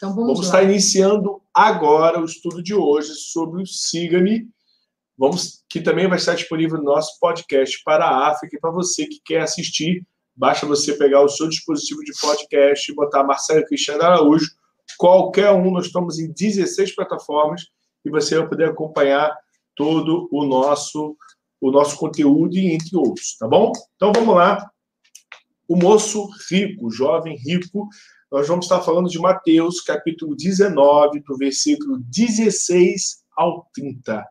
Então vamos, vamos estar iniciando agora o estudo de hoje sobre o Siga-me. Vamos, que também vai estar disponível no nosso podcast para a África. E para você que quer assistir, basta você pegar o seu dispositivo de podcast e botar Marcelo Cristiano Araújo. Qualquer um, nós estamos em 16 plataformas e você vai poder acompanhar todo o nosso o nosso conteúdo e entre outros, tá bom? Então vamos lá. O moço rico, jovem rico, nós vamos estar falando de Mateus, capítulo 19, do versículo 16 ao 30.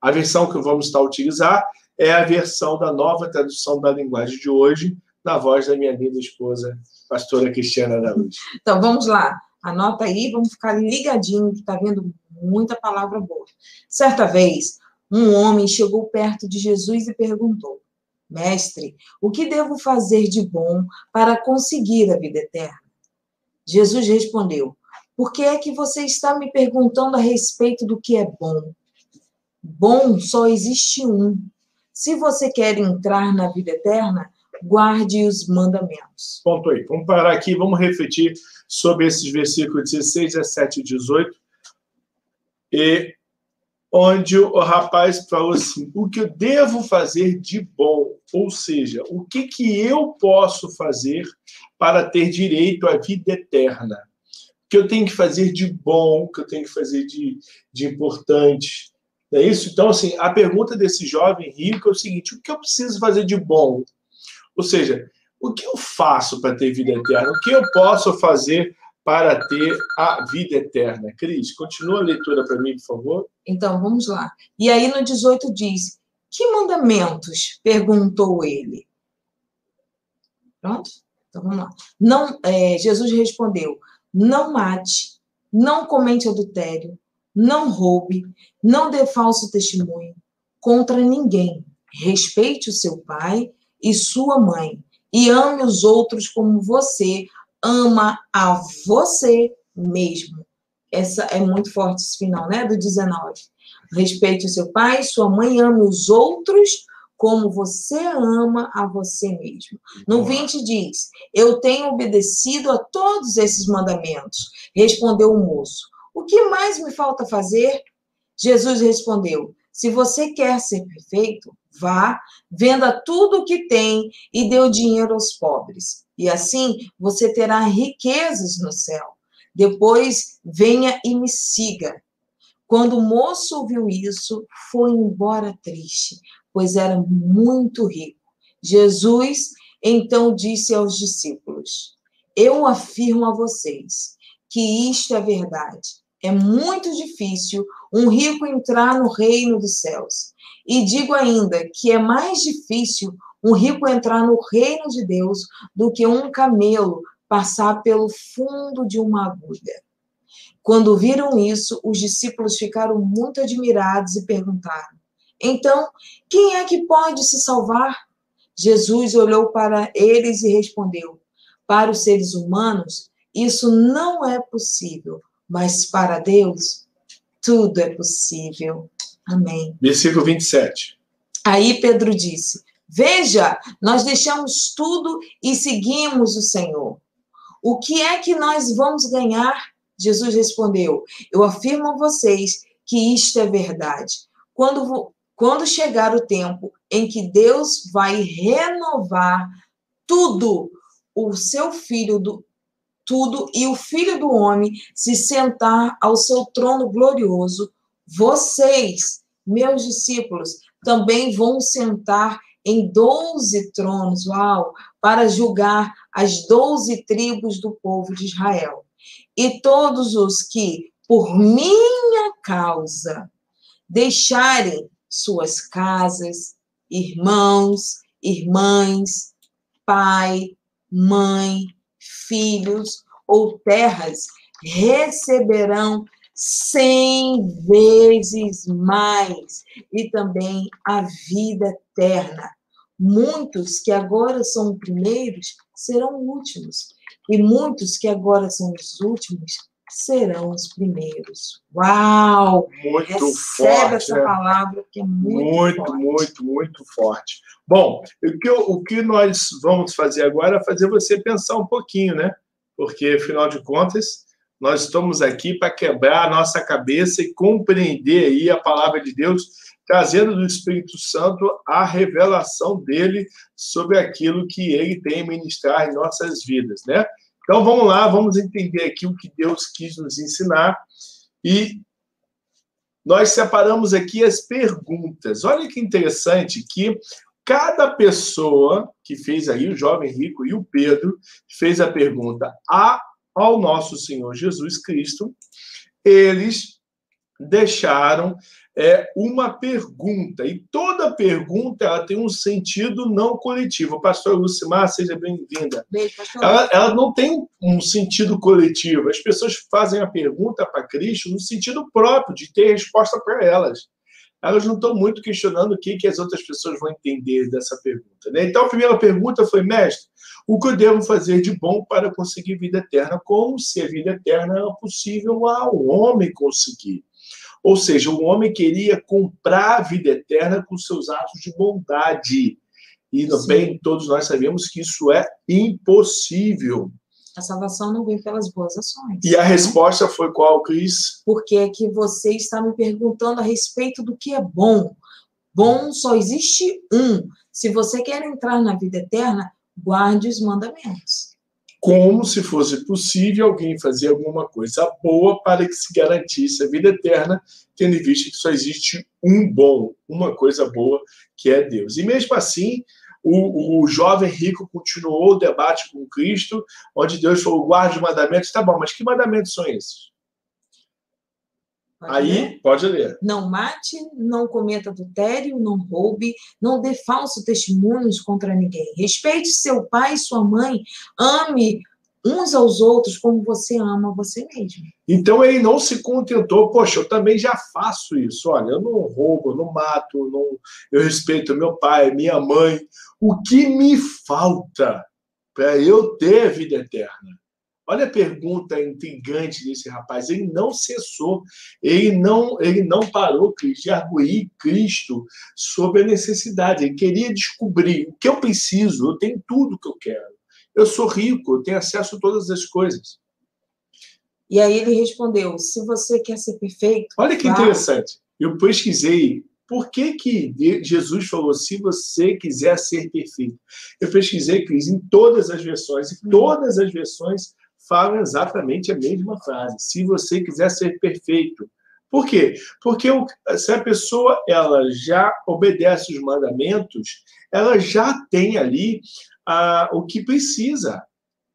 A versão que vamos estar utilizar é a versão da nova tradução da linguagem de hoje, na voz da minha linda esposa, pastora Cristiana Araújo. Então vamos lá. Anota aí, vamos ficar ligadinho, que está vendo muita palavra boa. Certa vez, um homem chegou perto de Jesus e perguntou: Mestre, o que devo fazer de bom para conseguir a vida eterna? Jesus respondeu: Por que é que você está me perguntando a respeito do que é bom? Bom só existe um. Se você quer entrar na vida eterna, guarde os mandamentos. Ponto aí. Vamos parar aqui, vamos refletir sobre esses versículos 16, 17 e 18. E onde o rapaz falou assim: o que eu devo fazer de bom? Ou seja, o que, que eu posso fazer para ter direito à vida eterna? O que eu tenho que fazer de bom? O que eu tenho que fazer de, de importante? Não é isso? Então, assim, a pergunta desse jovem rico é o seguinte: o que eu preciso fazer de bom? Ou seja, o que eu faço para ter vida eterna? O que eu posso fazer para ter a vida eterna. Cris, continua a leitura para mim, por favor. Então, vamos lá. E aí no 18 diz: Que mandamentos? perguntou ele. Pronto? Então vamos lá. Não, é, Jesus respondeu: Não mate, não comente adultério, não roube, não dê falso testemunho contra ninguém. Respeite o seu pai e sua mãe e ame os outros como você ama a você mesmo. Essa é muito forte esse final, né? Do 19. Respeite o seu pai, sua mãe, ame os outros como você ama a você mesmo. No 20 diz: Eu tenho obedecido a todos esses mandamentos. Respondeu o moço: O que mais me falta fazer? Jesus respondeu: Se você quer ser perfeito, vá, venda tudo o que tem e dê o dinheiro aos pobres e assim você terá riquezas no céu. Depois venha e me siga. Quando o moço ouviu isso, foi embora triste, pois era muito rico. Jesus então disse aos discípulos: Eu afirmo a vocês que isto é verdade. É muito difícil um rico entrar no reino dos céus. E digo ainda que é mais difícil um rico entrar no reino de Deus do que um camelo passar pelo fundo de uma agulha. Quando viram isso, os discípulos ficaram muito admirados e perguntaram: Então, quem é que pode se salvar? Jesus olhou para eles e respondeu: Para os seres humanos, isso não é possível, mas para Deus, tudo é possível. Amém. Versículo 27. Aí Pedro disse: Veja, nós deixamos tudo e seguimos o Senhor. O que é que nós vamos ganhar? Jesus respondeu: Eu afirmo a vocês que isto é verdade. Quando, quando chegar o tempo em que Deus vai renovar tudo, o seu filho do tudo e o filho do homem se sentar ao seu trono glorioso, vocês, meus discípulos, também vão sentar em doze tronos, uau, para julgar as doze tribos do povo de Israel. E todos os que, por minha causa, deixarem suas casas, irmãos, irmãs, pai, mãe, filhos ou terras, receberão cem vezes mais e também a vida eterna. Muitos que agora são primeiros serão últimos, e muitos que agora são os últimos serão os primeiros. Uau! Muito Recebe forte. essa né? palavra que é muito, muito forte. Muito, muito, forte. Bom, o que, o que nós vamos fazer agora é fazer você pensar um pouquinho, né? Porque, afinal de contas, Nós estamos aqui para quebrar a nossa cabeça e compreender aí a palavra de Deus, trazendo do Espírito Santo a revelação dele sobre aquilo que ele tem a ministrar em nossas vidas, né? Então vamos lá, vamos entender aqui o que Deus quis nos ensinar e nós separamos aqui as perguntas. Olha que interessante que cada pessoa que fez aí, o jovem rico e o Pedro, fez a pergunta a, ao nosso Senhor Jesus Cristo, eles deixaram é, uma pergunta. E toda pergunta ela tem um sentido não coletivo. Pastor Lucimar, seja bem-vinda. Ela, ela, não tem um sentido coletivo. As pessoas fazem a pergunta para Cristo no sentido próprio, de ter resposta para elas. Elas não estão muito questionando o que, que as outras pessoas vão entender dessa pergunta. Né? Então, a primeira pergunta foi, mestre, o que eu devo fazer de bom para conseguir vida eterna? Como se a vida eterna era possível ao homem conseguir? Ou seja, o homem queria comprar a vida eterna com seus atos de bondade. E também todos nós sabemos que isso é impossível. A salvação não vem pelas boas ações. E a resposta foi qual, Cris? Porque é que você está me perguntando a respeito do que é bom. Bom só existe um. Se você quer entrar na vida eterna, guarde os mandamentos como se fosse possível alguém fazer alguma coisa boa para que se garantisse a vida eterna, tendo em vista que só existe um bom, uma coisa boa, que é Deus. E mesmo assim, o, o jovem rico continuou o debate com Cristo, onde Deus falou: guarde os mandamentos. Tá bom, mas que mandamentos são esses? Pode Aí, ler? pode ler. Não mate, não cometa adultério, não roube, não dê falso testemunhos contra ninguém. Respeite seu pai e sua mãe, ame uns aos outros como você ama você mesmo. Então ele não se contentou, poxa, eu também já faço isso. Olha, eu não roubo, eu não mato, não, eu respeito meu pai, minha mãe. O que me falta para eu ter vida eterna? Olha a pergunta intrigante desse rapaz. Ele não cessou, ele não, ele não parou de arguir Cristo sobre a necessidade. Ele queria descobrir o que eu preciso. Eu tenho tudo que eu quero. Eu sou rico, eu tenho acesso a todas as coisas. E aí ele respondeu: se você quer ser perfeito. Olha que interessante. Eu pesquisei por que, que Jesus falou, se você quiser ser perfeito? Eu pesquisei, Cris, em todas as versões, e todas as versões falam exatamente a mesma frase. Se você quiser ser perfeito. Por quê? Porque se a pessoa ela já obedece os mandamentos, ela já tem ali ah, o que precisa.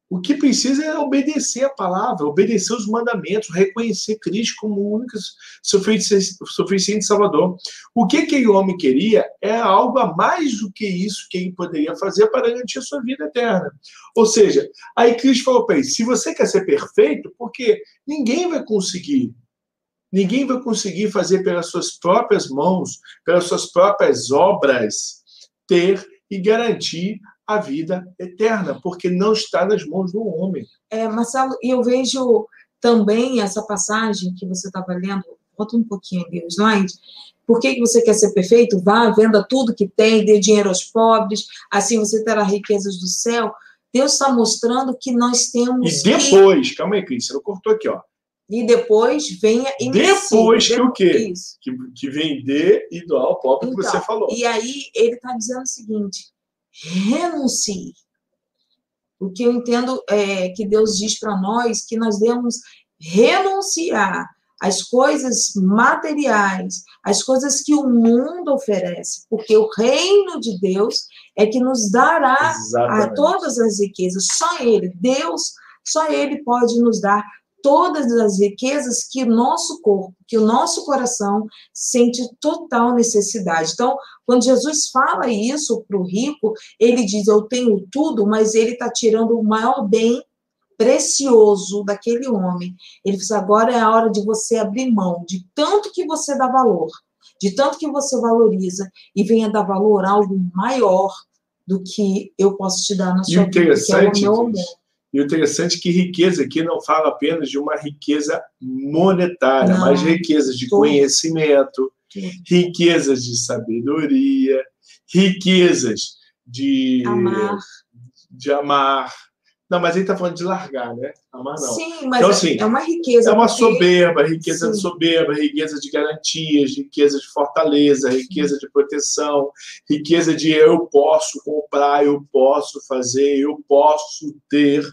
O que precisa é obedecer a palavra, obedecer os mandamentos, reconhecer Cristo como o único suficiente Salvador. O que aquele homem queria é algo a mais do que isso que ele poderia fazer para garantir a sua vida eterna. Ou seja, aí Cristo falou para ele: se você quer ser perfeito, porque ninguém vai conseguir. Ninguém vai conseguir fazer pelas suas próprias mãos, pelas suas próprias obras, ter e garantir a vida eterna, porque não está nas mãos do homem. É, Marcelo, e eu vejo também essa passagem que você estava lendo, volta um pouquinho ali o slide. Por que, que você quer ser perfeito? Vá, venda tudo que tem, dê dinheiro aos pobres, assim você terá riquezas do céu. Deus está mostrando que nós temos. E depois, que... calma aí, Cris, você cortou aqui, ó. E depois venha e Depois que o quê? Que, que vender e doar ao pobre então, que você falou. E aí ele está dizendo o seguinte: renuncie. O que eu entendo é que Deus diz para nós que nós devemos renunciar às coisas materiais, às coisas que o mundo oferece, porque o reino de Deus é que nos dará a todas as riquezas. Só Ele, Deus, só Ele pode nos dar todas as riquezas que o nosso corpo, que o nosso coração sente total necessidade. Então, quando Jesus fala isso para o rico, ele diz: Eu tenho tudo, mas ele está tirando o maior bem precioso daquele homem. Ele diz: Agora é a hora de você abrir mão de tanto que você dá valor, de tanto que você valoriza, e venha dar valor a algo maior do que eu posso te dar na sua vida, que é o meu amor. E o interessante é que riqueza aqui não fala apenas de uma riqueza monetária, não. mas riquezas de conhecimento, riquezas de sabedoria, riquezas de amar, de amar Não, mas ele está falando de largar, né? Amar não. Sim, mas Então, é- assim, é uma riqueza. É uma porque- soberba, riqueza de Sim. soberba, riqueza de garantias, riqueza de fortaleza, riqueza de proteção, riqueza de eu posso comprar, eu posso fazer, eu posso ter,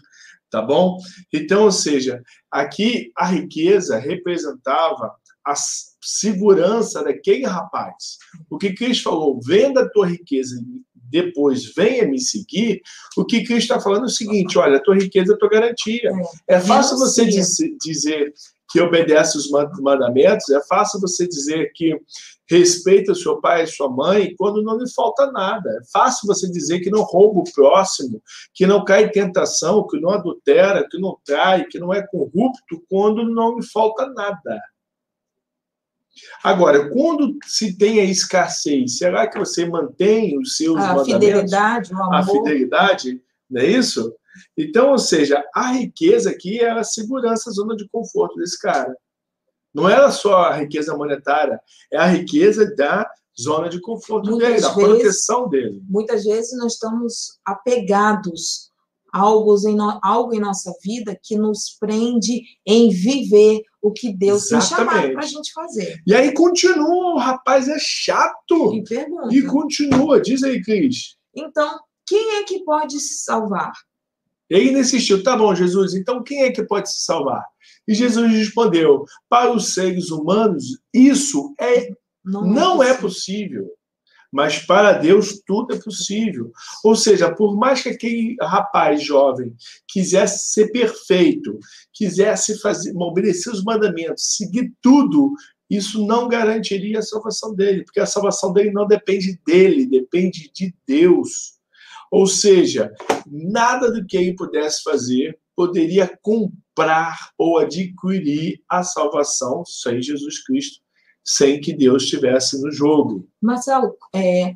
tá bom? Então, ou seja, aqui a riqueza representava a segurança daquele rapaz. O que Cristo falou, venda a tua riqueza e depois venha me seguir, o que Cristo está falando é o seguinte, olha, a tua riqueza é a tua garantia. É fácil você dizer, que obedece os man- mandamentos, é fácil você dizer que respeita o seu pai e sua mãe quando não lhe falta nada. É fácil você dizer que não rouba o próximo, que não cai em tentação, que não adultera, que não trai, que não é corrupto quando não lhe falta nada. Agora, quando se tem a escassez, será que você mantém os seus A mandamentos? fidelidade, o a amor. fidelidade, não é isso? Então, ou seja, a riqueza aqui era a segurança, a zona de conforto desse cara. Não era só a riqueza monetária, é a riqueza da zona de conforto Muitas dele, da vezes- proteção dele. Muitas vezes nós estamos apegados a algo em, no- algo em nossa vida que nos prende em viver o que Deus tem chamado Exatamente. para a gente fazer. E aí continua, o rapaz é chato. E pergunta. E continua, diz aí, Cris. Então, quem é que pode se salvar? E aí ele insistiu, tá bom, Jesus, então quem é que pode se salvar? E Jesus respondeu, para os seres humanos, isso é Não é possível. Mas para Deus tudo é possível. Ou seja, por mais que aquele rapaz jovem quisesse ser perfeito, quisesse fazer, obedecer os mandamentos, seguir tudo, isso não garantiria a salvação dele, porque a salvação dele não depende dele, depende de Deus. Ou seja, nada do que ele pudesse fazer poderia comprar ou adquirir a salvação sem Jesus Cristo sem que Deus estivesse no jogo. Marcelo, é,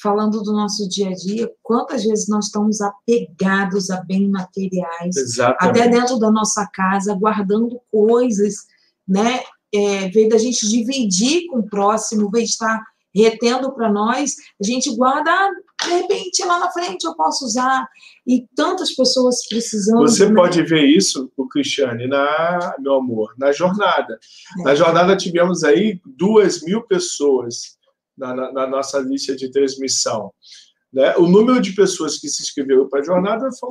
falando do nosso dia a dia, quantas vezes nós estamos apegados a bens materiais, Exatamente. até dentro da nossa casa, guardando coisas, né? É, vez da gente dividir com o próximo, vez de estar retendo para nós, a gente guarda, ah, de repente, lá na frente eu posso usar. E tantas pessoas precisando. Você né? pode ver isso, o Cristiane, na, meu amor, na jornada. É. Na jornada tivemos aí duas mil pessoas na, na- na nossa lista de transmissão. Né? O número de pessoas que se inscreveram para a jornada foi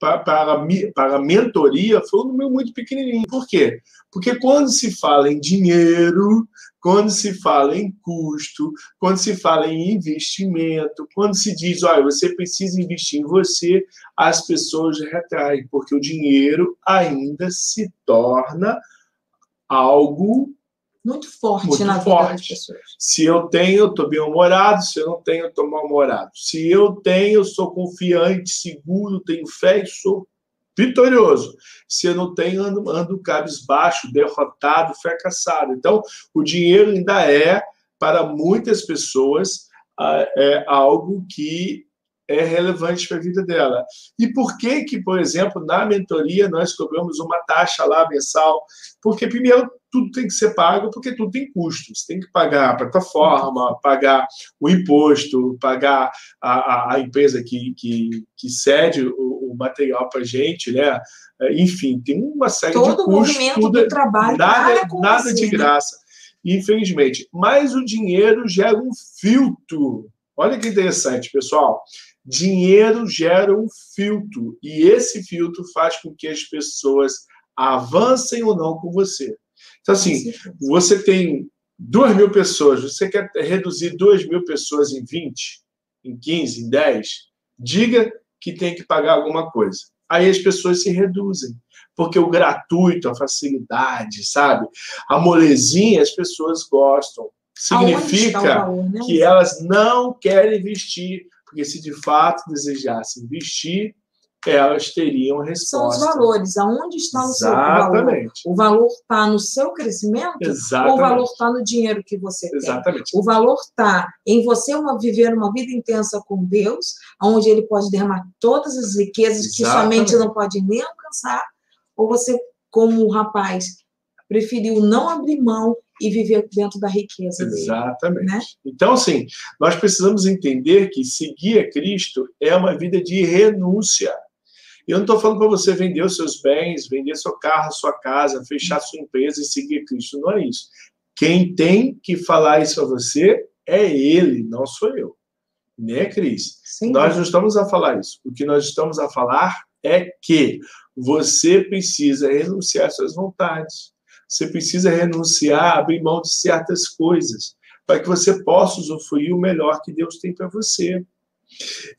pa- para, a mi- para a mentoria foi um número muito pequenininho. Por quê? Porque quando se fala em dinheiro, quando se fala em custo, quando se fala em investimento, quando se diz, olha, você precisa investir em você, as pessoas retraem, porque o dinheiro ainda se torna algo. Muito forte Muito na vida das forte. pessoas. Se eu tenho, eu estou bem-humorado, se eu não tenho, eu estou mal-humorado. Se eu tenho, eu sou confiante, seguro, tenho fé e sou vitorioso. Se não tenho, ando, ando cabisbaixo, derrotado, fracassado. Então, o dinheiro ainda é, para muitas pessoas, ah, é algo que é relevante para a vida dela. E por que que, por exemplo, na mentoria nós cobramos uma taxa lá mensal? Porque primeiro tudo tem que ser pago, porque tudo tem custos. Você tem que pagar a plataforma, pagar o imposto, pagar a, a, a empresa que, que, que cede o, o material para a gente, né? Enfim, tem uma série Todo de custos. movimento tudo, é do trabalho nada, nada de né? graça, infelizmente. Mas o dinheiro gera um filtro. Olha que interessante, pessoal. Dinheiro gera um filtro e esse filtro faz com que as pessoas avancem ou não com você. Então, assim, você tem duas mil pessoas, você quer reduzir duas mil pessoas em 20, em 15, em 10, diga que tem que pagar alguma coisa. Aí as pessoas se reduzem, porque o gratuito, a facilidade, sabe? A molezinha, as pessoas gostam. Significa valor, né? que elas não querem investir, porque se de fato desejassem investir, elas teriam São resposta. os valores. Aonde está o seu valor? Exatamente. O valor está no seu crescimento ou o Exatamente. valor está no dinheiro que você tem? Exatamente. O valor está em você uma, viver uma vida intensa com Deus, onde Ele pode derramar todas as riquezas que sua Exatamente. mente não pode nem alcançar, ou você, como o rapaz, preferiu não abrir mão e viver dentro da riqueza dele. Exatamente. né? Então, assim, nós precisamos entender que seguir a Cristo é uma vida de renúncia. E eu não estou falando para você vender os seus bens, vender seu carro, sua casa, fechar sua empresa e seguir Cristo. Não é isso. Quem tem que falar isso a você é Ele, não sou eu. Nem é Cris. Sim. Nós não estamos a falar isso. O que nós estamos a falar é que você precisa renunciar às suas vontades. Você precisa renunciar, abrir mão de certas coisas, para que você possa usufruir o melhor que Deus tem para você.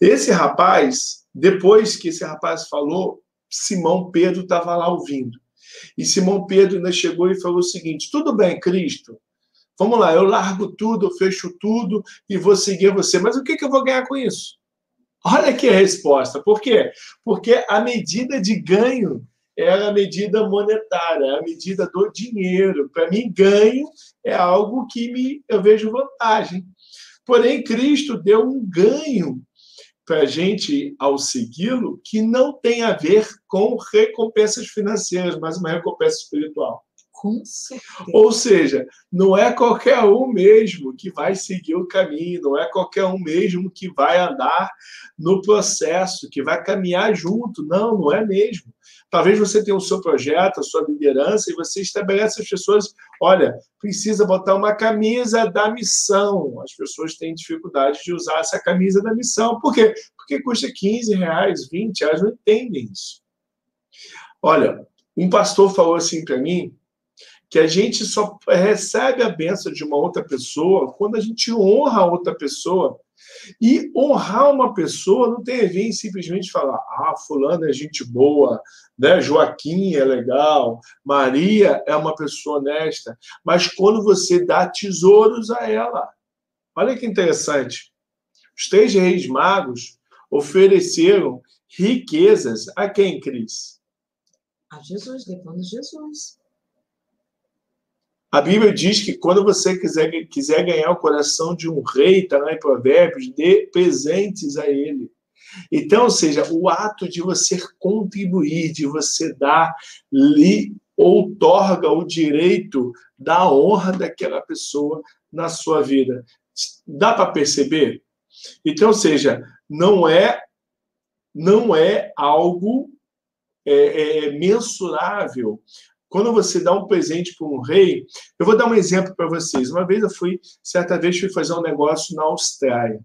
Esse rapaz, depois que esse rapaz falou, Simão Pedro estava lá ouvindo. E Simão Pedro ainda chegou e falou o seguinte: tudo bem, Cristo, vamos lá, eu largo tudo, eu fecho tudo e vou seguir você, mas o que, que eu vou ganhar com isso? Olha a resposta. Por quê? Porque a medida de ganho é a medida monetária, é a medida do dinheiro. Para mim, ganho é algo que me, eu vejo vantagem. Porém, Cristo deu um ganho para a gente ao segui-lo que não tem a ver com recompensas financeiras, mas uma recompensa espiritual. Com certeza. Ou seja, não é qualquer um mesmo que vai seguir o caminho, não é qualquer um mesmo que vai andar no processo, que vai caminhar junto. Não, não é mesmo. Talvez você tenha o seu projeto, a sua liderança, e você estabelece as pessoas, olha, precisa botar uma camisa da missão. As pessoas têm dificuldade de usar essa camisa da missão. Por quê? Porque custa 15 reais, 20 reais, não entendem isso. Olha, um pastor falou assim para mim, que a gente só recebe a benção de uma outra pessoa quando a gente honra a outra pessoa. E honrar uma pessoa não tem a ver em simplesmente falar, ah, fulano é gente boa, né? Joaquim é legal, Maria é uma pessoa honesta, mas quando você dá tesouros a ela. Olha que interessante. Os três reis magos ofereceram riquezas a quem, Cris? A Jesus, levando Jesus. A Bíblia diz que quando você quiser, quiser ganhar o coração de um rei, está lá em Provérbios, dê presentes a ele. Então, ou seja, o ato de você contribuir, de você dar, lhe outorga o direito da honra daquela pessoa na sua vida. Dá para perceber? Então, ou seja, não é não é algo é, é, mensurável quando você dá um presente para um rei, eu vou dar um exemplo para vocês. Uma vez eu fui, certa vez, fui fazer um negócio na Austrália.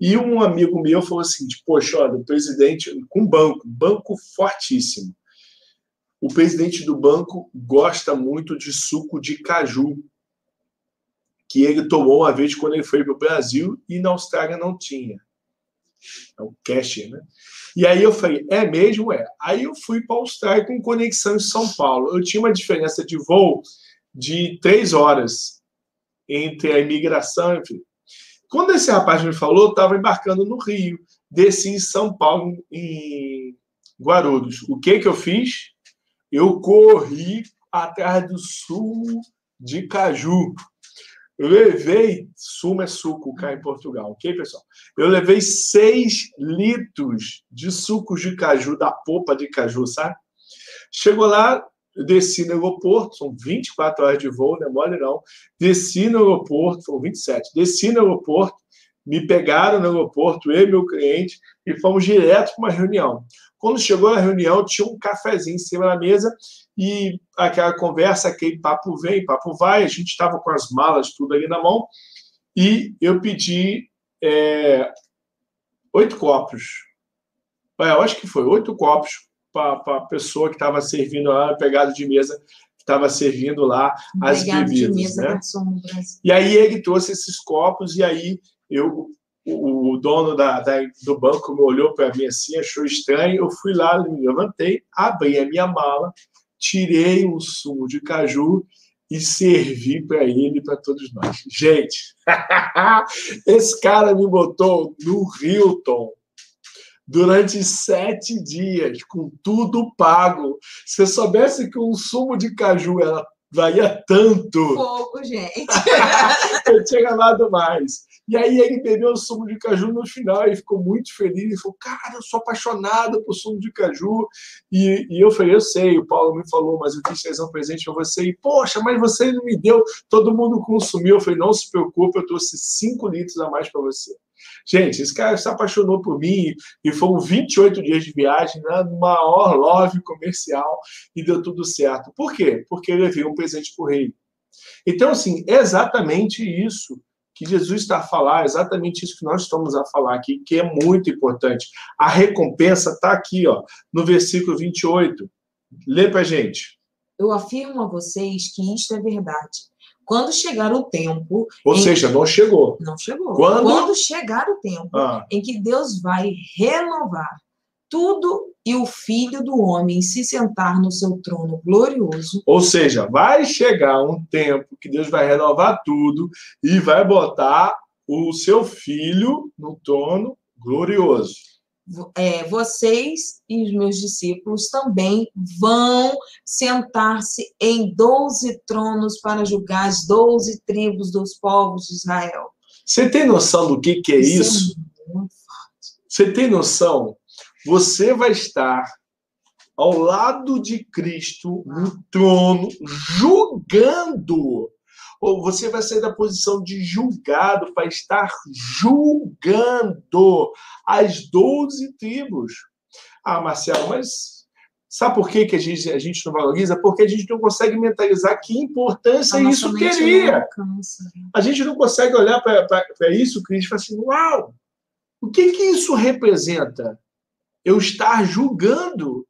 E um amigo meu falou assim: Poxa, olha, o presidente, com banco, banco fortíssimo. O presidente do banco gosta muito de suco de caju, que ele tomou uma vez quando ele foi para o Brasil e na Austrália não tinha. É o cash, né? E aí eu falei, é mesmo? É. Aí eu fui para a Austrália com conexão em São Paulo. Eu tinha uma diferença de voo de três horas entre a imigração, enfim. Quando esse rapaz me falou, eu estava embarcando no Rio, desci em São Paulo, em Guarulhos. O que que eu fiz? Eu corri atrás do sul de caju. Eu levei, sumo é suco cá em Portugal, ok, pessoal? Eu levei 6 litros de suco de caju, da polpa de caju, sabe? Chegou lá, desci no aeroporto, são 24 horas de voo, não é mole não. Desci no aeroporto, são 27. Desci no aeroporto, me pegaram no aeroporto, eu e meu cliente, e fomos direto para uma reunião. Quando chegou na reunião, tinha um cafezinho em cima da mesa e aquela conversa, aquele papo vem, papo vai, a gente estava com as malas tudo ali na mão e eu pedi é, oito copos. É, eu acho que foi oito copos para a pessoa que estava servindo lá, pegado de mesa, que estava servindo lá as bebidas. Mesa, né? E aí ele trouxe esses copos e aí eu o, dono da, da, do banco me olhou para mim assim, achou estranho. Eu fui lá, me levantei, abri a minha mala tirei um sumo de caju e servi para ele e para todos nós. Gente, esse cara me botou no Hilton durante sete dias, com tudo pago. Se eu soubesse que um sumo de caju era valia tanto. Fogo, gente. eu tinha ganhado mais. E aí ele bebeu o sumo de caju no final e ficou muito feliz. Ele falou, cara, eu sou apaixonado por sumo de caju. E, e eu falei, eu sei, o Paulo me falou, mas eu quis trazer um presente para você. E, poxa, mas você não me deu, todo mundo consumiu. Eu falei, não se preocupe, eu trouxe cinco litros a mais para você. Gente, esse cara se apaixonou por mim e foram 28 dias de viagem, no maior love comercial e deu tudo certo. Por quê? Porque ele levei um presente para o rei. Então, assim, é exatamente isso que Jesus está a falar, exatamente isso que nós estamos a falar aqui, que é muito importante. A recompensa está aqui, ó, no versículo 28. Lê para gente. Eu afirmo a vocês que isto é verdade. Quando chegar o tempo. Ou seja, não chegou. Não chegou. Quando, Quando chegar o tempo ah. em que Deus vai renovar tudo e o Filho do Homem se sentar no seu trono glorioso. Ou seja, vai chegar um tempo que Deus vai renovar tudo e vai botar o seu filho no trono glorioso. É, vocês e os meus discípulos também vão sentar-se em doze tronos para julgar as doze tribos dos povos de Israel. Você tem noção do que, que é isso? É Você tem noção você vai estar ao lado de Cristo no trono, julgando. Ou você vai sair da posição de julgado para estar julgando as doze tribos. Ah, Marcelo, mas sabe por que, que a, gente, a gente não valoriza? Porque a gente não consegue mentalizar que importância isso teria. A gente não consegue olhar para isso, Cristo, e falar assim: uau, o que, que isso representa? eu estar julgando,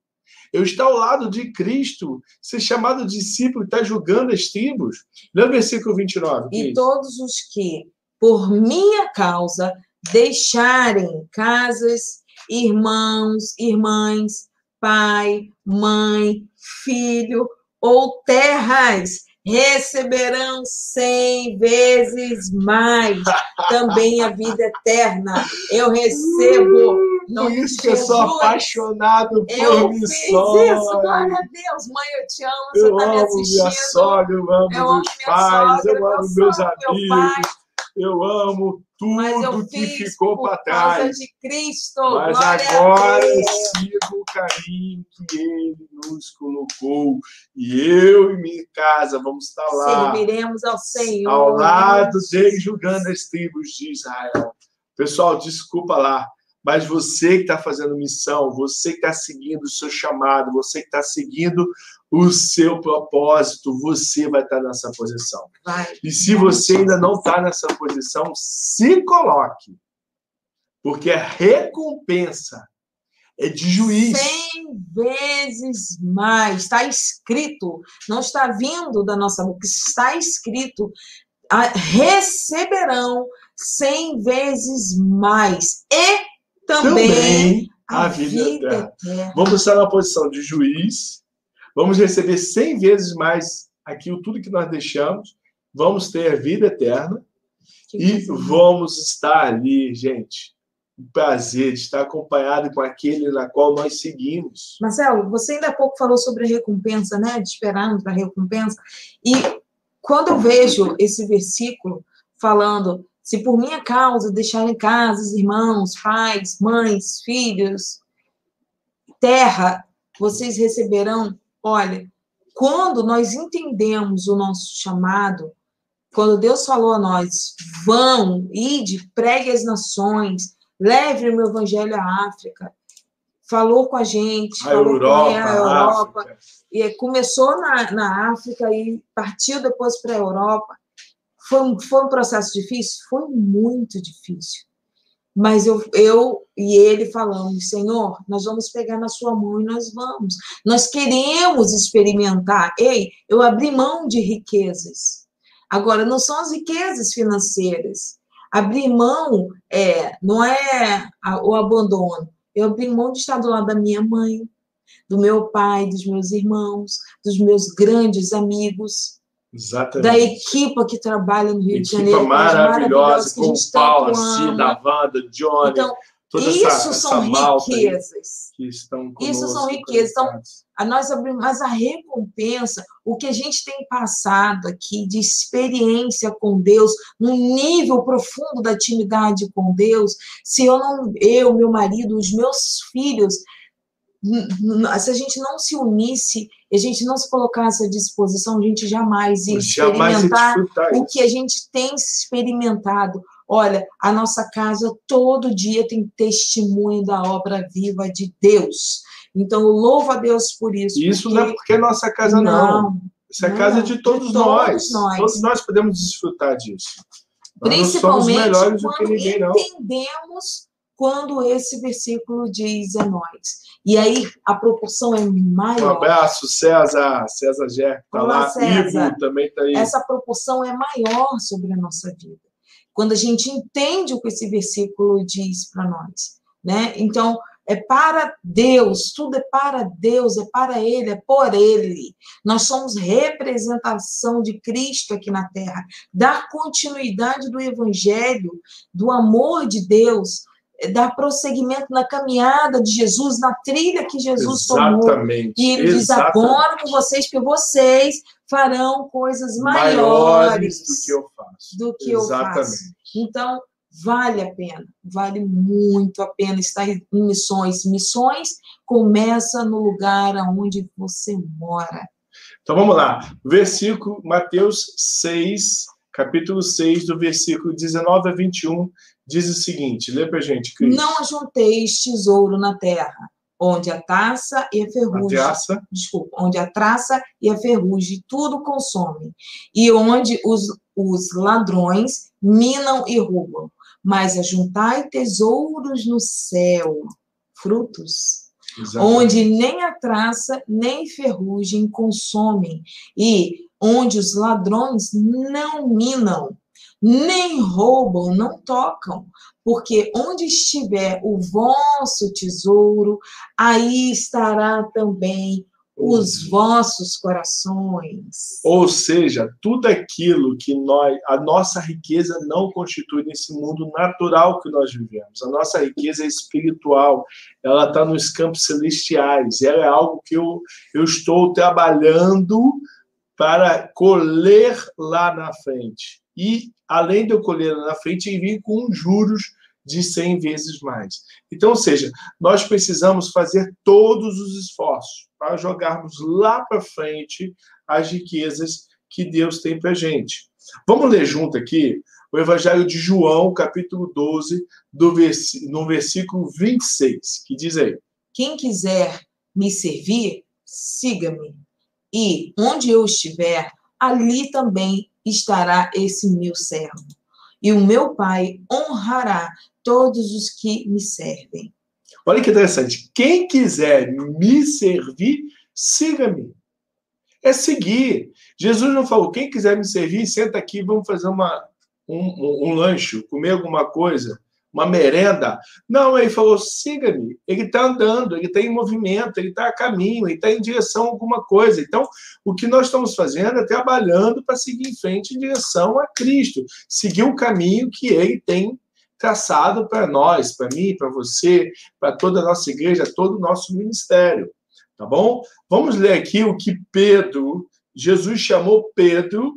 eu estar ao lado de Cristo, ser chamado discípulo estar julgando as tribos. Lê o versículo 29. E todos os que, por minha causa, deixarem casas, irmãos, irmãs, pai, mãe, filho ou terras, receberão cem vezes mais também a vida eterna. Eu recebo. Por isso que eu sou apaixonado por. Eu isso, glória a Deus. Mãe, eu te amo, você está me assistindo. Minha sogra, eu amo eu meus pais, sogra, eu amo meus amigos eu amo tudo que ficou para trás. de Cristo. Mas agora sigo o caminho que Ele nos colocou. E eu e minha casa vamos estar lá. Serviremos ao Senhor. Ao lado dele, julgando as tribos de Israel. Pessoal, desculpa lá. Mas você que está fazendo missão, você que está seguindo o seu chamado, você que está seguindo o seu propósito, você vai estar nessa posição. E se você ainda não está nessa posição, se coloque. Porque a recompensa é de juiz. Cem vezes mais. Está escrito. Não está vindo da nossa boca. Está escrito. Receberão cem vezes mais. E também, a, vida, eterna. eterna. Vamos estar na posição de juiz Vamos receber 100 vezes mais aquilo tudo que nós deixamos. Vamos ter a vida eterna. Que e vamos estar ali, gente. O prazer de estar acompanhado com aquele na qual nós seguimos. Marcelo, você ainda há pouco falou sobre a recompensa, né? De esperarmos a recompensa. E quando eu vejo esse versículo falando se por minha causa deixarem casas, irmãos, pais, mães, filhos, terra, vocês receberão Olha, quando nós entendemos o nosso chamado, quando Deus falou a nós, vão, ide, pregue as nações, leve o meu evangelho à África, falou com a gente, a falou Europa, com a Europa, e começou na, na África e partiu depois para a Europa. Foi um, foi um processo difícil? Foi muito difícil. Mas eu, eu e ele falamos, Senhor, nós vamos pegar na sua mão e nós vamos. Nós queremos experimentar. Ei, eu abri mão de riquezas. Agora, não são as riquezas financeiras. Abrir mão é, não é o abandono. Eu abri mão de estar do lado da minha mãe, do meu pai, dos meus irmãos, dos meus grandes amigos. Exatamente. da equipa que trabalha no Rio equipa de Janeiro. maravilhosa, com o Paulo, a Cida, a Wanda, Johnny. Então, isso essa, são essa riquezas. Que estão isso são riquezas. Então, a nós abrimos, mas a recompensa, o que a gente tem passado aqui de experiência com Deus, num nível profundo da intimidade com Deus, se eu não, eu, meu marido, os meus filhos, se a gente não se unisse e a gente não se colocasse à disposição, a gente jamais ia experimentar jamais o que a gente tem experimentado. Olha, a nossa casa todo dia tem testemunho da obra viva de Deus. Então, eu louvo a Deus por isso. Isso porque... não é porque é nossa casa, não. não. Essa não, casa é de todos, de todos nós. nós. Todos nós podemos desfrutar disso. Nós Principalmente quando ninguém, entendemos quando esse versículo diz é nós. E aí a proporção é maior. Um abraço, César, César Ger, tá Olá, lá, César. Ivo também está aí. Essa proporção é maior sobre a nossa vida. Quando a gente entende o que esse versículo diz para nós, né? Então, é para Deus, tudo é para Deus, é para Ele, é por Ele. Nós somos representação de Cristo aqui na terra, dar continuidade do Evangelho, do amor de Deus, dar prosseguimento na caminhada de Jesus, na trilha que Jesus Exatamente. tomou. E ele diz agora com vocês, que vocês farão coisas maiores, maiores do que eu faço. Do que Exatamente. eu faço. Então, vale a pena, vale muito a pena estar em missões. Missões começa no lugar onde você mora. Então vamos lá. Versículo Mateus 6, capítulo 6, do versículo 19 a 21 diz o seguinte: lê para gente, Cris. Não ajunteis tesouro na terra, onde a taça e a ferrugem. A traça. Desculpa, onde a traça e a ferrugem tudo consomem, e onde os, os ladrões minam e roubam. Mas ajuntai tesouros no céu, frutos. Exatamente. Onde nem a traça nem ferrugem consomem, e onde os ladrões não minam nem roubam, não tocam, porque onde estiver o vosso tesouro, aí estará também os vossos corações. Ou seja, tudo aquilo que nós, a nossa riqueza não constitui nesse mundo natural que nós vivemos. A nossa riqueza é espiritual, ela está nos campos celestiais, ela é algo que eu, eu estou trabalhando para colher lá na frente e, além de eu colher na frente, vir com juros de 100 vezes mais. Então, ou seja, nós precisamos fazer todos os esforços para jogarmos lá para frente as riquezas que Deus tem para a gente. Vamos ler junto aqui o Evangelho de João, capítulo 12, do vers... no versículo 26, que diz aí: Quem quiser me servir, siga-me. E onde eu estiver, ali também estará esse meu servo. E o meu Pai honrará todos os que me servem. Olha que interessante. Quem quiser me servir, siga-me. É seguir. Jesus não falou: quem quiser me servir, senta aqui, vamos fazer uma, um, um, um lanche, comer alguma coisa uma merenda. Não, ele falou: siga-me. Ele está andando, ele está em movimento, ele está a caminho, ele está em direção a alguma coisa. Então, o que nós estamos fazendo é trabalhando para seguir em frente em direção a Cristo, seguir o caminho que ele tem traçado para nós, para mim, para você, para toda a nossa igreja, todo o nosso ministério. Tá bom? Vamos ler aqui o que Pedro, Jesus chamou Pedro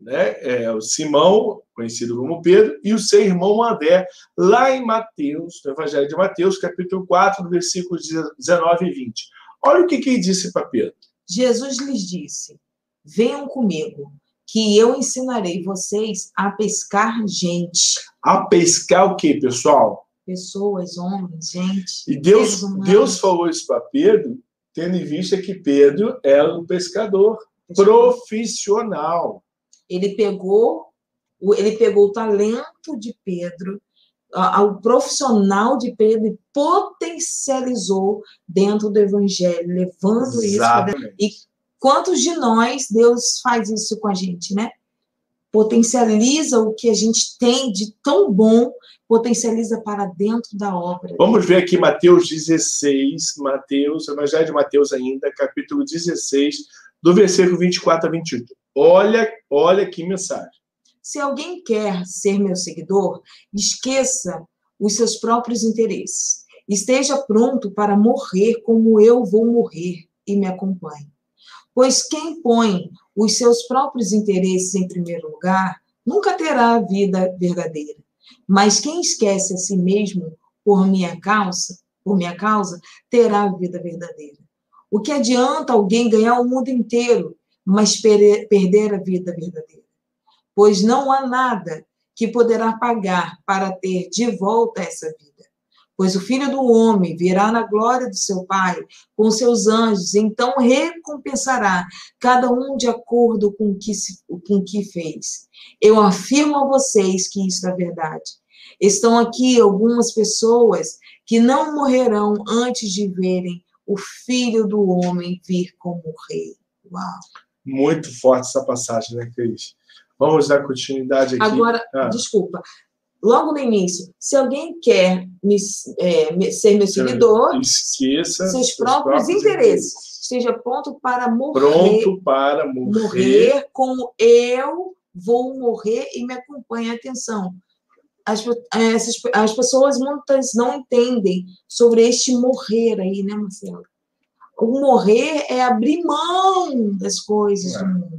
né, é, o Simão, conhecido como Pedro, e o seu irmão André, lá em Mateus, no Evangelho de Mateus, capítulo 4, versículos 19 e 20. Olha o que, que ele disse para Pedro. Jesus lhes disse: Venham comigo, que eu ensinarei vocês a pescar gente. A pescar o quê, pessoal? Pessoas, homens, gente. E Deus, Deus falou isso para Pedro, tendo em vista que Pedro era um pescador profissional. Ele pegou, ele pegou o talento de Pedro, o profissional de Pedro e potencializou dentro do evangelho, levando isso. E quantos de nós Deus faz isso com a gente, né? Potencializa o que a gente tem de tão bom, potencializa para dentro da obra. Vamos ver aqui Mateus 16, Mateus, Evangelho de Mateus ainda, capítulo 16, do versículo 24 a 28. Olha, olha que mensagem. Se alguém quer ser meu seguidor, esqueça os seus próprios interesses. Esteja pronto para morrer como eu vou morrer e me acompanhe. Pois quem põe os seus próprios interesses em primeiro lugar nunca terá a vida verdadeira. Mas quem esquece a si mesmo por minha causa, por minha causa, terá a vida verdadeira. O que adianta alguém ganhar o mundo inteiro mas perder a vida verdadeira. Pois não há nada que poderá pagar para ter de volta essa vida. Pois o filho do homem virá na glória do seu Pai com seus anjos, então recompensará cada um de acordo com o que, com que fez. Eu afirmo a vocês que isso é verdade. Estão aqui algumas pessoas que não morrerão antes de verem o filho do homem vir como rei. Uau! Muito forte essa passagem, né, Cris? Vamos dar continuidade aqui. Agora, ah. desculpa, logo no início, se alguém quer me, é, ser meu seguidor, esqueça seus próprios, próprios interesses. interesses. Esteja pronto para morrer. Pronto para morrer. Morrer como eu vou morrer e me acompanhe. Atenção. As, essas, as pessoas muitas não entendem sobre este morrer aí, né, Marcelo? O morrer é abrir mão das coisas é. do mundo.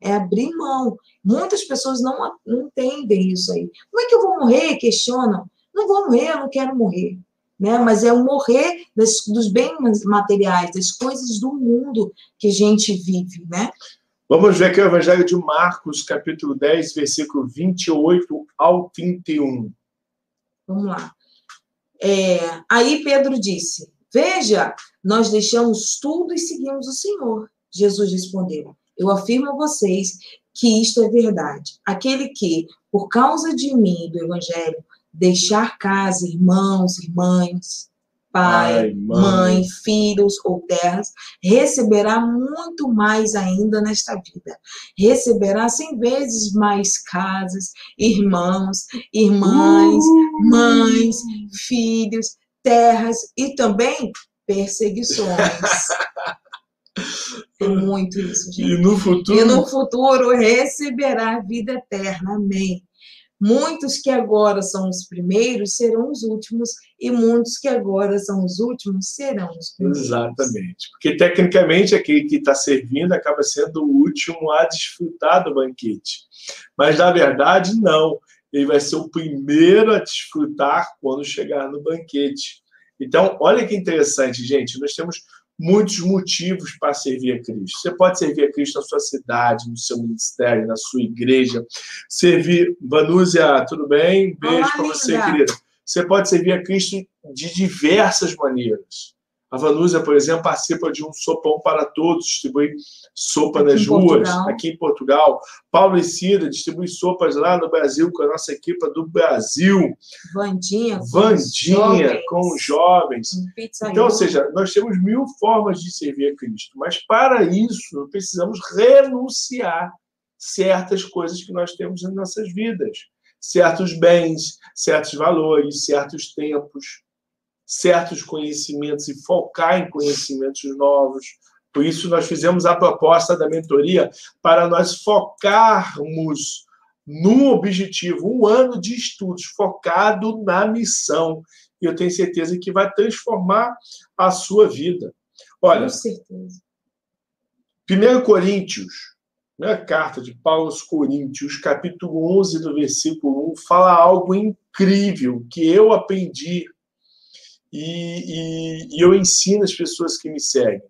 É abrir mão. Muitas pessoas não, não entendem isso aí. Como é que eu vou morrer? Questionam. Não vou morrer, eu não quero morrer. Né? Mas é o morrer das, dos bens materiais, das coisas do mundo que a gente vive, né? Vamos ver aqui o Evangelho de Marcos, capítulo 10, versículo 28 ao 31. Vamos lá. É, aí Pedro disse: Veja, nós deixamos tudo e seguimos o Senhor. Jesus respondeu: Eu afirmo a vocês que isto é verdade. Aquele que, por causa de mim, do Evangelho, deixar casa, irmãos, irmãs, pai, Ai, mãe. mãe, filhos ou terras, receberá muito mais ainda nesta vida. Receberá cem vezes mais casas, irmãos, irmãs, uh! mães, filhos, terras e também perseguições. É muito isso, gente. E no futuro? E no futuro receberá a vida eterna. Amém. Muitos que agora são os primeiros serão os últimos, e muitos que agora são os últimos serão os primeiros. Exatamente. Porque, tecnicamente, aquele que está servindo acaba sendo o último a desfrutar do banquete. Mas, na verdade, não. Ele vai ser o primeiro a desfrutar quando chegar no banquete. Então, olha que interessante, gente. Nós temos muitos motivos para servir a Cristo. Você pode servir a Cristo na sua cidade, no seu ministério, na sua igreja. Servir. Vanúzia, tudo bem? Beijo para você, querida. Você pode servir a Cristo de diversas maneiras. A Vanusa, por exemplo, participa de um sopão para todos, distribui sopa aqui nas ruas, Portugal. aqui em Portugal. Paulo e Cida distribui sopas lá no Brasil com a nossa equipe do Brasil. Vandinha. Vandinha com os jovens. Então, ou seja, nós temos mil formas de servir a Cristo, mas para isso precisamos renunciar certas coisas que nós temos em nossas vidas, certos bens, certos valores, certos tempos certos conhecimentos e focar em conhecimentos novos. Por isso, nós fizemos a proposta da mentoria para nós focarmos num objetivo, um ano de estudos focado na missão. E eu tenho certeza que vai transformar a sua vida. Olha, Com certeza. 1 Coríntios, né, carta de Paulo aos Coríntios, capítulo 11, do versículo 1, fala algo incrível que eu aprendi e, e, e eu ensino as pessoas que me seguem.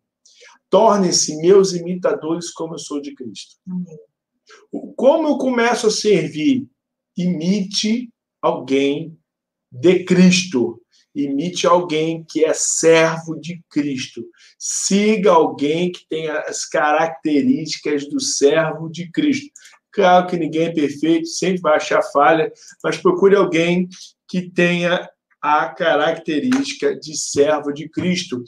Tornem-se meus imitadores como eu sou de Cristo. Como eu começo a servir? Imite alguém de Cristo. Imite alguém que é servo de Cristo. Siga alguém que tenha as características do servo de Cristo. Claro que ninguém é perfeito, sempre vai achar falha, mas procure alguém que tenha a característica de servo de Cristo.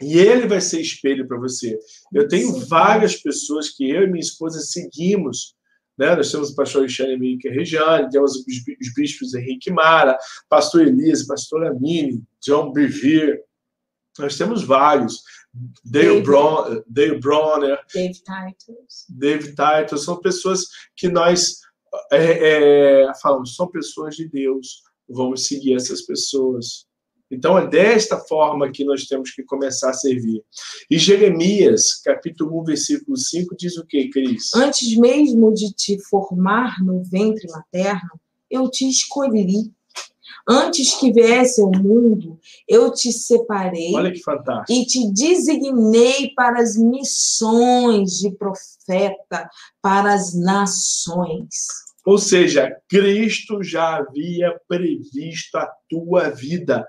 E ele vai ser espelho para você. Eu tenho Sim. várias pessoas que eu e minha esposa seguimos. Né? Nós temos o pastor Alexandre Henrique Regiane, temos os bispos Henrique Mara, pastor Elise, pastor Amine, John Bevere. Nós temos vários. Dale, Bron, Dale Bronner. Dave Titus. Dave Titus. São pessoas que nós é, é, falamos, são pessoas de Deus vamos seguir essas pessoas. Então é desta forma que nós temos que começar a servir. E Jeremias, capítulo 1, versículo 5, diz o que, Cris? Antes mesmo de te formar no ventre materno, eu te escolhi. Antes que viesse ao mundo, eu te separei. Olha que fantástico. E te designei para as missões de profeta para as nações. Ou seja, Cristo já havia previsto a tua vida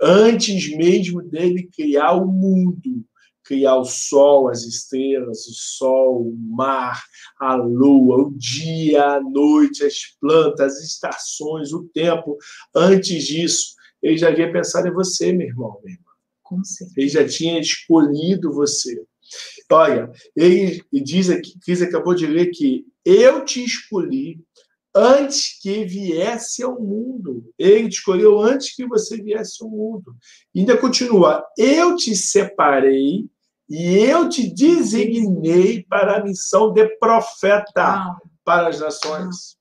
antes mesmo dele criar o mundo, criar o sol, as estrelas, o sol, o mar, a lua, o dia, a noite, as plantas, as estações, o tempo. Antes disso, ele já havia pensado em você, meu irmão, minha irmã. Ele já tinha escolhido você. Olha, ele diz aqui, Cris acabou de ler que eu te escolhi antes que viesse ao mundo. Ele te escolheu antes que você viesse ao mundo. E ainda continua: eu te separei e eu te designei para a missão de profeta para as nações.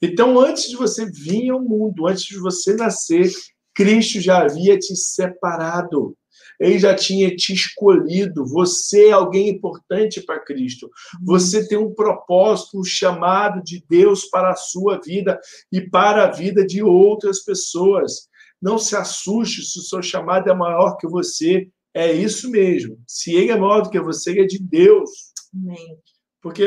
Então, antes de você vir ao mundo, antes de você nascer, Cristo já havia te separado. Ele já tinha te escolhido. Você é alguém importante para Cristo. Você tem um propósito, um chamado de Deus para a sua vida e para a vida de outras pessoas. Não se assuste se o seu chamado é maior que você. É isso mesmo. Se ele é maior do que você, ele é de Deus. Amém. Porque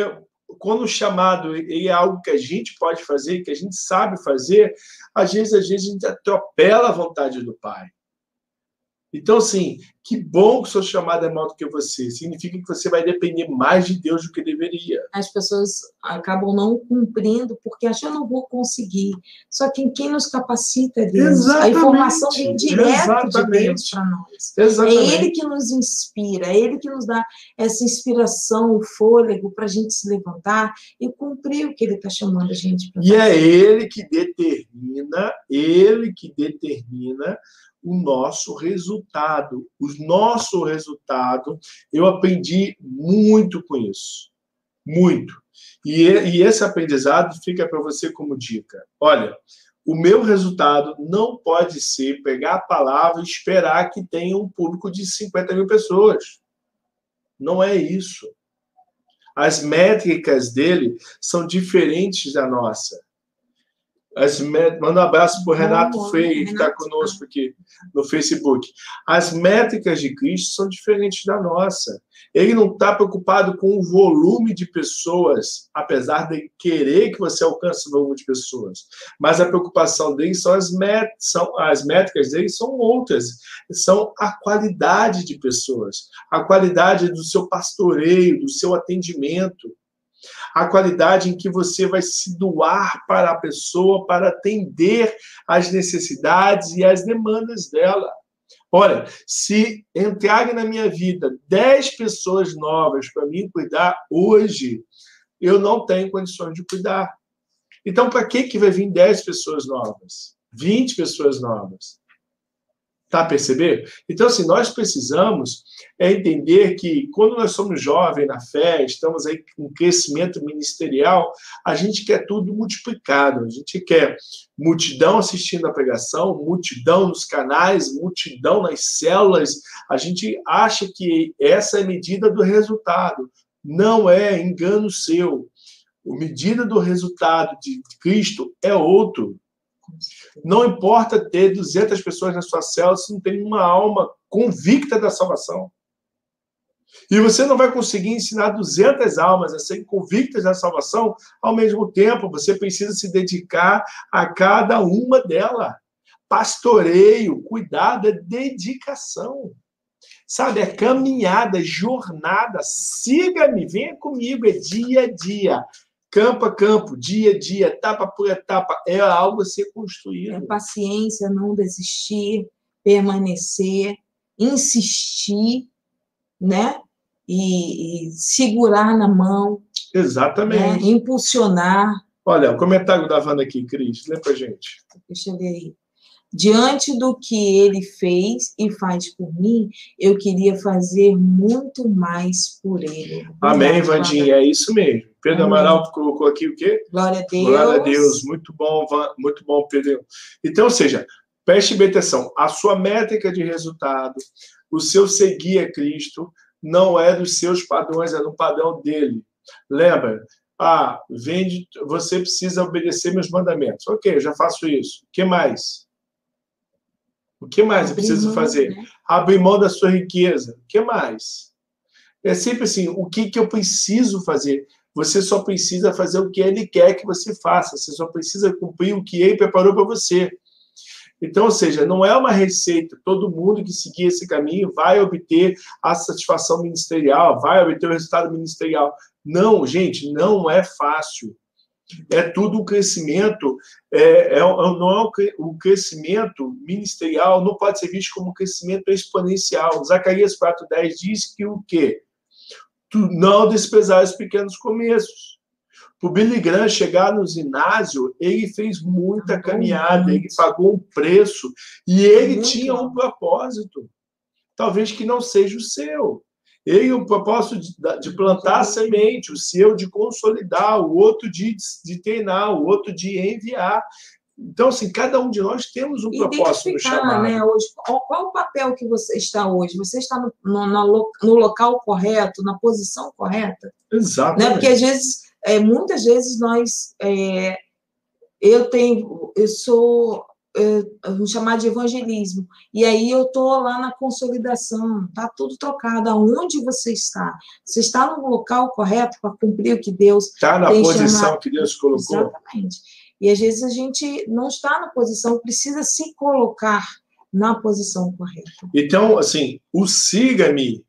quando o chamado ele é algo que a gente pode fazer, que a gente sabe fazer, às vezes, às vezes a gente atropela a vontade do Pai. Então, assim, que bom que o seu chamado é maior do que você. Significa que você vai depender mais de Deus do que deveria. As pessoas acabam não cumprindo porque acham que eu não vou conseguir. Só que quem nos capacita é Deus. Exatamente. A informação vem direto de Deus para nós. Exatamente. É Ele que nos inspira, é Ele que nos dá essa inspiração, o fôlego para a gente se levantar e cumprir o que Ele está chamando a gente para fazer. E é Ele que determina, Ele que determina o nosso resultado. O nosso resultado, eu aprendi muito com isso. Muito. E, e esse aprendizado fica para você como dica. Olha, o meu resultado não pode ser pegar a palavra e esperar que tenha um público de 50 mil pessoas. Não é isso. As métricas dele são diferentes da nossa. As met... Manda um abraço para o Renato Freire, que está conosco aqui no Facebook. As métricas de Cristo são diferentes da nossa. Ele não está preocupado com o volume de pessoas, apesar de querer que você alcance o volume de pessoas. Mas a preocupação dele são as, met... são... as métricas dele são outras. São a qualidade de pessoas, a qualidade do seu pastoreio, do seu atendimento a qualidade em que você vai se doar para a pessoa para atender às necessidades e às demandas dela. Olha, se entrarem na minha vida 10 pessoas novas para mim cuidar hoje, eu não tenho condições de cuidar. Então, para que, que vai vir 10 pessoas novas? 20 pessoas novas? Tá a perceber? Então, assim, nós precisamos é entender que quando nós somos jovens na fé, estamos aí com crescimento ministerial, a gente quer tudo multiplicado. A gente quer multidão assistindo a pregação, multidão nos canais, multidão nas células. A gente acha que essa é a medida do resultado. Não é engano seu. A medida do resultado de Cristo é outro. Não importa ter 200 pessoas na sua célula se não tem uma alma convicta da salvação. E você não vai conseguir ensinar 200 almas a serem convictas da salvação ao mesmo tempo. Você precisa se dedicar a cada uma delas. Pastoreio, cuidado, é dedicação. Sabe, é caminhada, jornada. Siga-me, venha comigo, é dia a dia campo a campo, dia a dia, etapa por etapa, é algo a ser construído. É paciência, não desistir, permanecer, insistir, né? E, e segurar na mão. Exatamente. Né? Impulsionar. Olha, o comentário da Wanda aqui, Cris, lê pra gente. Deixa eu ver aí. Diante do que ele fez e faz por mim, eu queria fazer muito mais por ele. Amém, Vandinha, é isso mesmo. Pedro. Amaral colocou aqui o quê? Glória a Deus. Glória a Deus. Muito bom, muito bom, Pedro. Então, ou seja, preste bem atenção. A sua métrica de resultado, o seu seguir a Cristo, não é dos seus padrões, é do padrão dele. Lembra? Ah, vende, você precisa obedecer meus mandamentos. Ok, eu já faço isso. O que mais? O que mais eu preciso fazer? Né? Abrir mão da sua riqueza. O que mais? É sempre assim, o que, que eu preciso fazer? Você só precisa fazer o que ele quer que você faça, você só precisa cumprir o que ele preparou para você. Então, ou seja, não é uma receita, todo mundo que seguir esse caminho vai obter a satisfação ministerial, vai obter o resultado ministerial. Não, gente, não é fácil. É tudo um crescimento, é, é, não é o crescimento ministerial não pode ser visto como um crescimento exponencial. Zacarias 4,10 diz que o quê? Tu não desprezar os pequenos começos. Para o Billy Graham chegar no ginásio, ele fez muita caminhada, ele pagou um preço e ele tinha um propósito. Talvez que não seja o seu. Ele, o propósito de, de plantar a semente, o seu de consolidar, o outro de, de treinar, o outro de enviar. Então, assim, cada um de nós temos um propósito no chamado. Né, hoje, qual, o papel que você está hoje? Você está no, no, no local correto, na posição correta? Exato. Né? Porque, às vezes, é, muitas vezes nós... É, eu tenho... Eu sou vamos chamar de evangelismo. E aí eu estou lá na consolidação, tá tudo trocado. Aonde você está? Você está no local correto para cumprir o que Deus está na posição chamado. que Deus colocou. Exatamente. E às vezes a gente não está na posição, precisa se colocar na posição correta. Então, assim, o siga-me,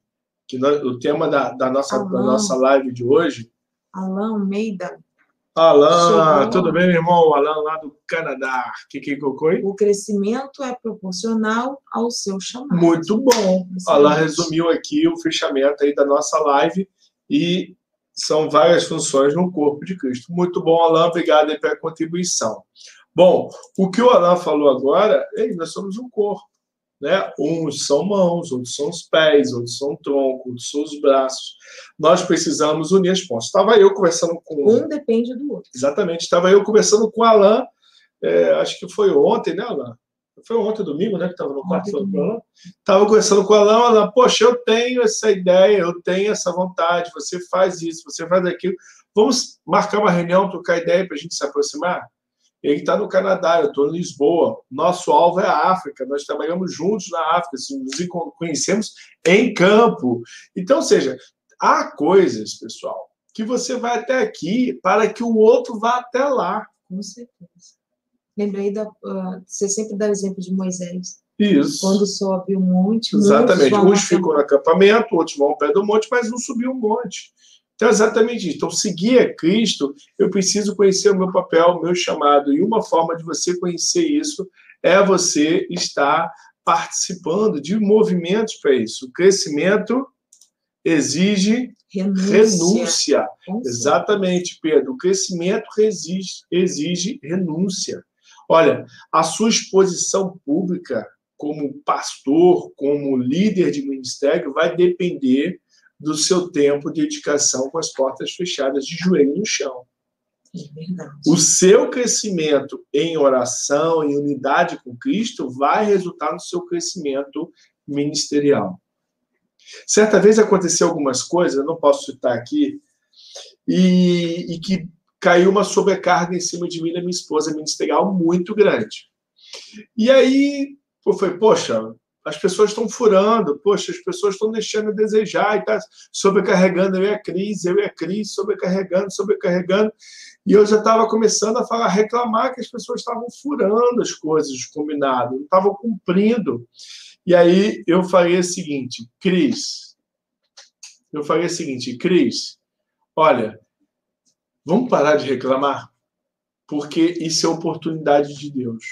que nós, o tema da, da, nossa, da nossa live de hoje. Alain Almeida. Alain, tudo bem, meu irmão? Alain lá do Canadá. O que que aí? O crescimento é proporcional ao seu chamado. Muito bom. Alain resumiu aqui o fechamento aí da nossa live e são várias funções no corpo de Cristo. Muito bom, Alain, obrigado aí pela contribuição. Bom, o que o Alain falou agora, é nós somos um corpo. Né? Uns são mãos, outros são os pés, outros são o tronco, outros são os braços. Nós precisamos unir as pontas. Estava eu conversando com. Um depende do outro. Exatamente. Estava eu conversando com o Alain, é, acho que foi ontem, né, Alain? Foi ontem, domingo, né? Que estava no quarto falando com o Alain. Estava conversando com o Alain, Alain, poxa, eu tenho essa ideia, eu tenho essa vontade, você faz isso, você faz aquilo. Vamos marcar uma reunião, trocar ideia para a gente se aproximar? Ele está no Canadá, eu estou em Lisboa. Nosso alvo é a África. Nós trabalhamos juntos na África, assim, nos conhecemos em campo. Então, ou seja, há coisas, pessoal, que você vai até aqui para que o outro vá até lá. Com certeza. Lembrei da. Uh, você sempre dá o exemplo de Moisés. Isso. Quando sobe o monte. Exatamente. Uns ficam no acampamento, outros vão ao pé do monte, mas não subiu o monte. Então, é exatamente isso. Então, seguir a Cristo, eu preciso conhecer o meu papel, o meu chamado. E uma forma de você conhecer isso é você estar participando de movimentos para isso. O crescimento exige renúncia. renúncia. Exatamente, Pedro. O crescimento exige, exige renúncia. Olha, a sua exposição pública como pastor, como líder de ministério, vai depender do seu tempo de dedicação com as portas fechadas de joelho no chão. É o seu crescimento em oração, em unidade com Cristo, vai resultar no seu crescimento ministerial. Certa vez aconteceu algumas coisas, eu não posso citar aqui, e, e que caiu uma sobrecarga em cima de mim e minha esposa ministerial muito grande. E aí, eu falei, poxa, as pessoas estão furando, poxa, as pessoas estão deixando a desejar e está sobrecarregando eu e a Cris, eu e a Cris, sobrecarregando, sobrecarregando. E eu já estava começando a falar, reclamar que as pessoas estavam furando as coisas combinadas, não estavam cumprindo. E aí eu falei o seguinte, Cris, eu falei o seguinte, Cris, olha, vamos parar de reclamar, porque isso é oportunidade de Deus.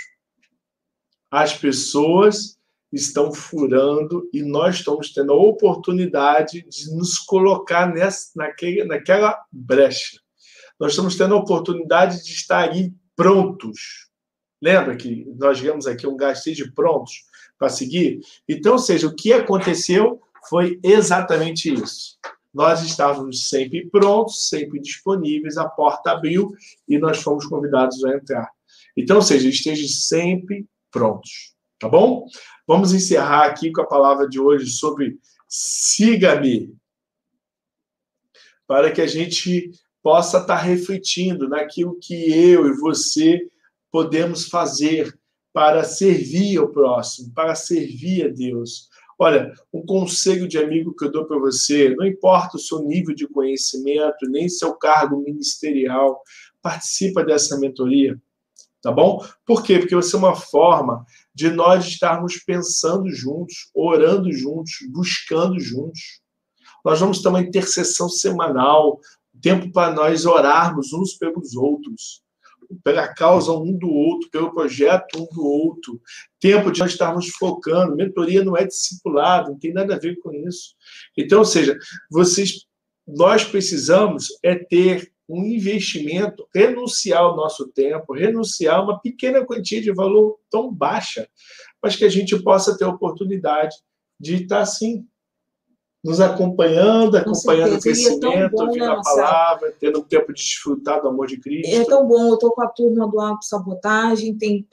As pessoas estão furando e nós estamos tendo a oportunidade de nos colocar nessa, naquele, naquela brecha. Nós estamos tendo a oportunidade de estar aí prontos. Lembra que nós vemos aqui um gasto de prontos para seguir? Então, ou seja, o que aconteceu foi exatamente isso. Nós estávamos sempre prontos, sempre disponíveis, a porta abriu e nós fomos convidados a entrar. Então, ou seja, esteja sempre prontos. Tá bom? Vamos encerrar aqui com a palavra de hoje sobre siga-me. Para que a gente possa estar refletindo naquilo que eu e você podemos fazer para servir ao próximo, para servir a Deus. Olha, um conselho de amigo que eu dou para você, não importa o seu nível de conhecimento, nem seu cargo ministerial, participa dessa mentoria, tá bom? Por quê? Porque vai ser uma forma de nós estarmos pensando juntos, orando juntos, buscando juntos. Nós vamos ter uma intercessão semanal, tempo para nós orarmos uns pelos outros pela causa um do outro, pelo projeto um do outro, tempo de nós estarmos focando. Mentoria não é discipulado, não tem nada a ver com isso. Então, ou seja, vocês, nós precisamos é ter um investimento, renunciar ao nosso tempo, renunciar a uma pequena quantia de valor tão baixa, mas que a gente possa ter a oportunidade de estar assim, nos acompanhando, acompanhando o é crescimento, ouvindo né, a palavra, tendo um tempo de desfrutar do amor de Cristo. É tão bom, eu estou com a turma do Auto Sabotagem, tem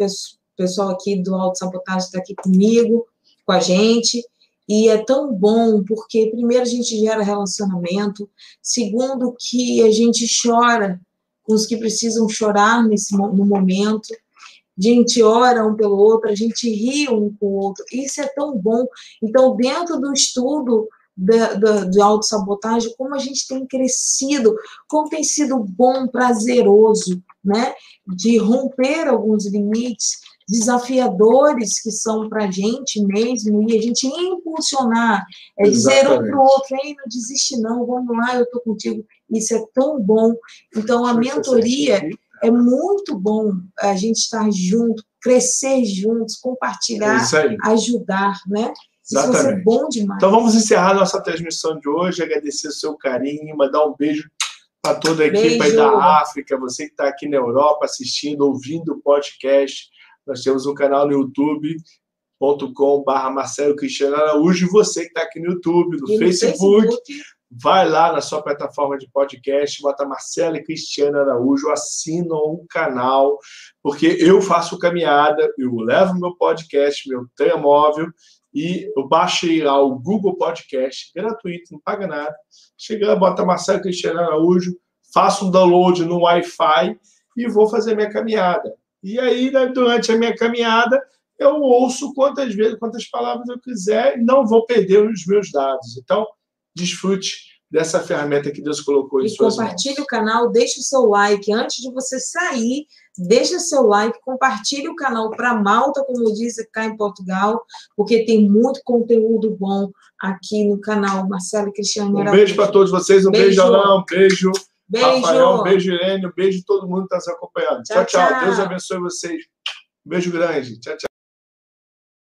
pessoal aqui do Auto Sabotagem está aqui comigo, com a gente, e é tão bom porque, primeiro, a gente gera relacionamento, segundo, que a gente chora com os que precisam chorar nesse, no momento, a gente ora um pelo outro, a gente ri um com o outro, isso é tão bom. Então, dentro do estudo da, da, de autossabotagem, como a gente tem crescido, como tem sido bom, prazeroso, né? De romper alguns limites desafiadores que são para a gente mesmo, e a gente impulsionar, é dizer um para o outro, Ei, não desiste não, vamos lá, eu estou contigo, isso é tão bom. Então, a mentoria é muito bom a gente estar junto, crescer juntos, compartilhar, é ajudar, né? Exatamente. bom demais. Então vamos encerrar nossa transmissão de hoje, agradecer o seu carinho, mandar um beijo para toda a equipe aí da África, você que está aqui na Europa assistindo, ouvindo o podcast. Nós temos um canal no YouTube barra Marcelo Cristiano Araújo, e você que está aqui no YouTube, no, Facebook, Facebook, vai lá na sua plataforma de podcast, bota Marcelo e Cristiano Araújo, assina o canal, porque eu faço caminhada, eu levo meu podcast, meu telemóvel, e eu baixei lá o Google Podcast, gratuito, não paga nada. Chega lá, bota Marcelo Cristiano Araújo, faço um download no Wi-Fi e vou fazer minha caminhada. E aí, né, durante a minha caminhada, eu ouço quantas vezes, quantas palavras eu quiser e não vou perder os meus dados. Então, desfrute dessa ferramenta que Deus colocou em e suas mãos. compartilhe o canal, deixe o seu like antes de você sair Deixa seu like, compartilhe o canal para Malta, como diz cá em Portugal, porque tem muito conteúdo bom aqui no canal Marcelo e Cristiano. Um beijo para todos vocês, um beijo, Alain, um beijo, beijo. Rafael, um beijo Irene, um beijo todo mundo que está nos acompanhando. Tchau, tchau, tchau. Deus abençoe vocês. Um beijo grande. Tchau, tchau.